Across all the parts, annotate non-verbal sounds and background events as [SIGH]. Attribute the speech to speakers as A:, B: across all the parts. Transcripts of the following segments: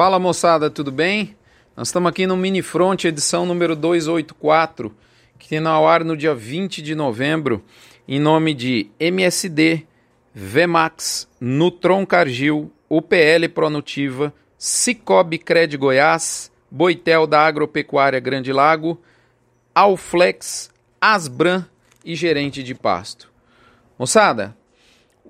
A: Fala moçada, tudo bem? Nós estamos aqui no Mini Front, edição número 284, que tem no ar no dia 20 de novembro, em nome de MSD, Vmax, Nutron Cargill, UPL Pronutiva, Cicobi Cred Goiás, Boitel da Agropecuária Grande Lago, Alflex, Asbran e Gerente de Pasto. Moçada,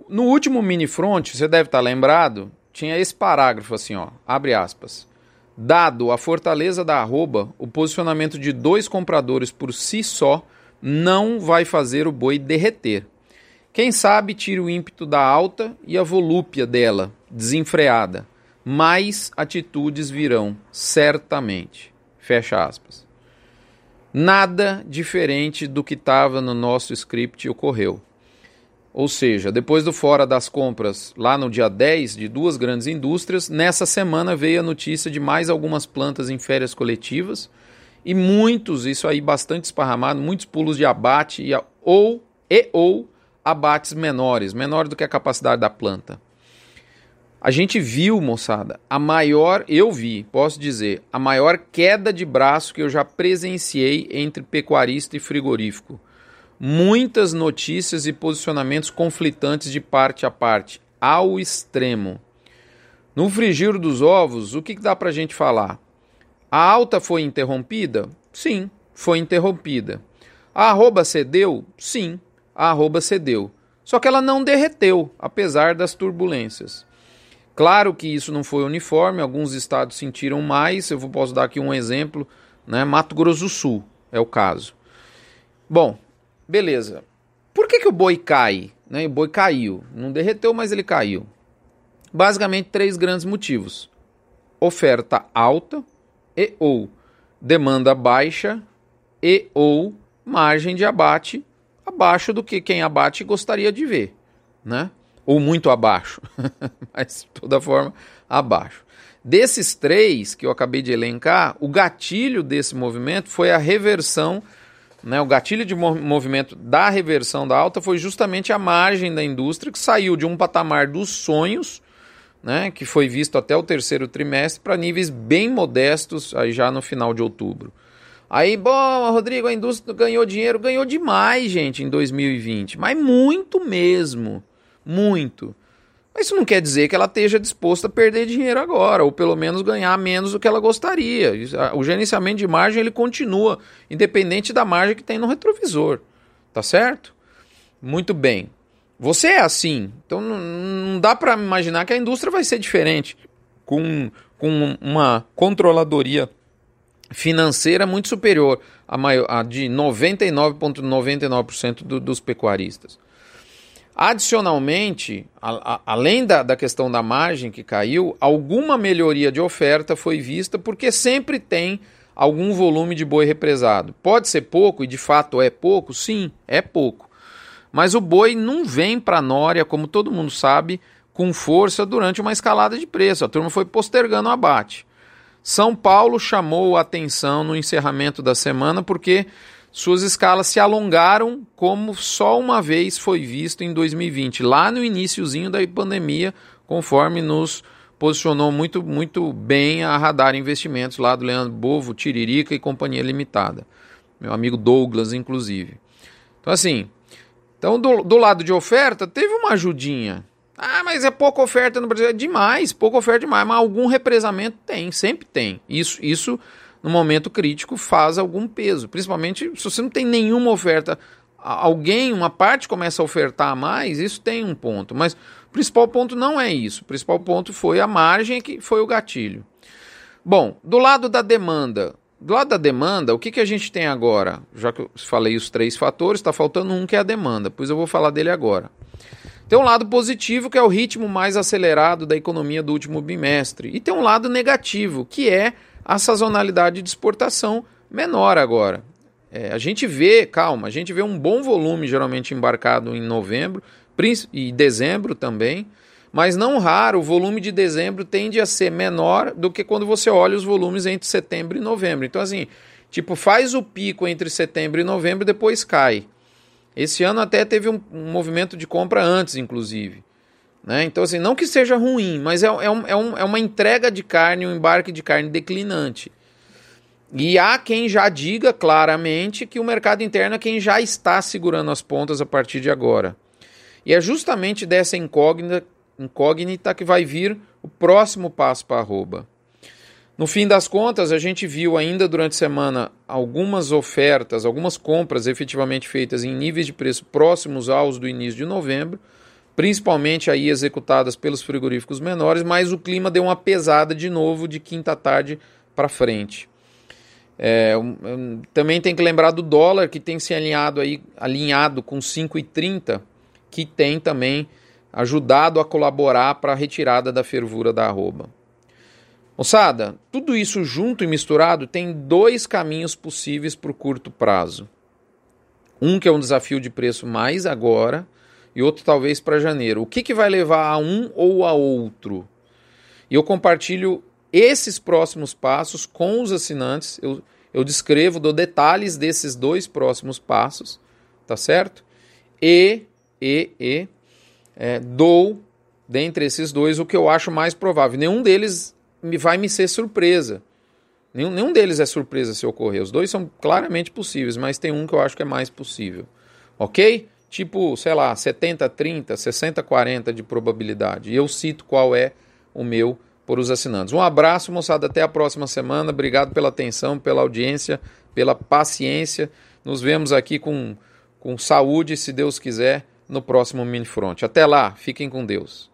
A: no último Mini Front, você deve estar lembrado, tinha esse parágrafo assim, ó, abre aspas. Dado a fortaleza da arroba, o posicionamento de dois compradores por si só não vai fazer o boi derreter. Quem sabe tire o ímpeto da alta e a volúpia dela, desenfreada. Mais atitudes virão, certamente. Fecha aspas. Nada diferente do que estava no nosso script ocorreu. Ou seja, depois do fora das compras, lá no dia 10, de duas grandes indústrias, nessa semana veio a notícia de mais algumas plantas em férias coletivas e muitos, isso aí bastante esparramado, muitos pulos de abate e, ou, e ou abates menores, menor do que a capacidade da planta. A gente viu, moçada, a maior, eu vi, posso dizer, a maior queda de braço que eu já presenciei entre pecuarista e frigorífico. Muitas notícias e posicionamentos conflitantes de parte a parte, ao extremo. No frigir dos ovos, o que dá para a gente falar? A alta foi interrompida? Sim, foi interrompida. A arroba cedeu? Sim, a arroba cedeu. Só que ela não derreteu, apesar das turbulências. Claro que isso não foi uniforme, alguns estados sentiram mais. Eu posso dar aqui um exemplo, né? Mato Grosso do Sul é o caso. Bom, beleza. Por que, que o boi cai? Né? O boi caiu. Não derreteu, mas ele caiu. Basicamente, três grandes motivos: oferta alta e ou demanda baixa e ou margem de abate abaixo do que quem abate gostaria de ver, né? Ou muito abaixo, [LAUGHS] mas de toda forma abaixo. Desses três que eu acabei de elencar, o gatilho desse movimento foi a reversão, né? O gatilho de movimento da reversão da alta foi justamente a margem da indústria que saiu de um patamar dos sonhos, né? Que foi visto até o terceiro trimestre para níveis bem modestos aí já no final de outubro. Aí, bom, Rodrigo, a indústria ganhou dinheiro, ganhou demais, gente, em 2020, mas muito mesmo, muito. Mas isso não quer dizer que ela esteja disposta a perder dinheiro agora, ou pelo menos ganhar menos do que ela gostaria. O gerenciamento de margem ele continua, independente da margem que tem no retrovisor. Tá certo? Muito bem. Você é assim, então não, dá para imaginar que a indústria vai ser diferente com, com uma controladoria financeira muito superior à de 99,99% ,99 do, dos pecuaristas. Adicionalmente, a, a, além da, da questão da margem que caiu, alguma melhoria de oferta foi vista porque sempre tem algum volume de boi represado. Pode ser pouco, e de fato é pouco, sim, é pouco. Mas o boi não vem para a Nória, como todo mundo sabe, com força durante uma escalada de preço. A turma foi postergando o abate. São Paulo chamou a atenção no encerramento da semana porque suas escalas se alongaram como só uma vez foi visto em 2020, lá no iníciozinho da pandemia, conforme nos posicionou muito, muito bem a Radar Investimentos lá do Leandro Bovo, Tiririca e Companhia Limitada. Meu amigo Douglas, inclusive. Então, assim, então do, do lado de oferta, teve uma ajudinha. Ah, mas é pouca oferta no Brasil. É demais, pouca oferta demais. Mas algum represamento tem, sempre tem. Isso, isso no momento crítico, faz algum peso. Principalmente se você não tem nenhuma oferta. Alguém, uma parte começa a ofertar mais, isso tem um ponto. Mas o principal ponto não é isso. O principal ponto foi a margem que foi o gatilho. Bom, do lado da demanda. Do lado da demanda, o que, que a gente tem agora? Já que eu falei os três fatores, está faltando um que é a demanda, pois eu vou falar dele agora. Tem um lado positivo, que é o ritmo mais acelerado da economia do último bimestre. E tem um lado negativo, que é a sazonalidade de exportação menor agora. É, a gente vê, calma, a gente vê um bom volume geralmente embarcado em novembro e dezembro também, mas não raro o volume de dezembro tende a ser menor do que quando você olha os volumes entre setembro e novembro. Então, assim, tipo, faz o pico entre setembro e novembro depois cai. Esse ano até teve um, um movimento de compra antes, inclusive. Né? Então, assim, não que seja ruim, mas é, é, um, é, um, é uma entrega de carne, um embarque de carne declinante. E há quem já diga claramente que o mercado interno é quem já está segurando as pontas a partir de agora. E é justamente dessa incógnita, incógnita que vai vir o próximo passo para arroba. No fim das contas, a gente viu ainda durante a semana algumas ofertas, algumas compras efetivamente feitas em níveis de preço próximos aos do início de novembro, principalmente aí executadas pelos frigoríficos menores, mas o clima deu uma pesada de novo de quinta tarde para frente. É, também tem que lembrar do dólar que tem se alinhado aí alinhado com 5,30, que tem também ajudado a colaborar para a retirada da fervura da arroba. Moçada, tudo isso junto e misturado tem dois caminhos possíveis para o curto prazo. Um que é um desafio de preço mais agora e outro talvez para janeiro. O que, que vai levar a um ou a outro? E eu compartilho esses próximos passos com os assinantes. Eu, eu descrevo, dou detalhes desses dois próximos passos, tá certo? E, e, e é, dou, dentre esses dois, o que eu acho mais provável. Nenhum deles vai me ser surpresa. Nenhum, nenhum deles é surpresa se ocorrer. Os dois são claramente possíveis, mas tem um que eu acho que é mais possível. Ok? Tipo, sei lá, 70, 30, 60, 40 de probabilidade. E eu cito qual é o meu por os assinantes. Um abraço, moçada. Até a próxima semana. Obrigado pela atenção, pela audiência, pela paciência. Nos vemos aqui com, com saúde, se Deus quiser, no próximo Mini Front. Até lá, fiquem com Deus.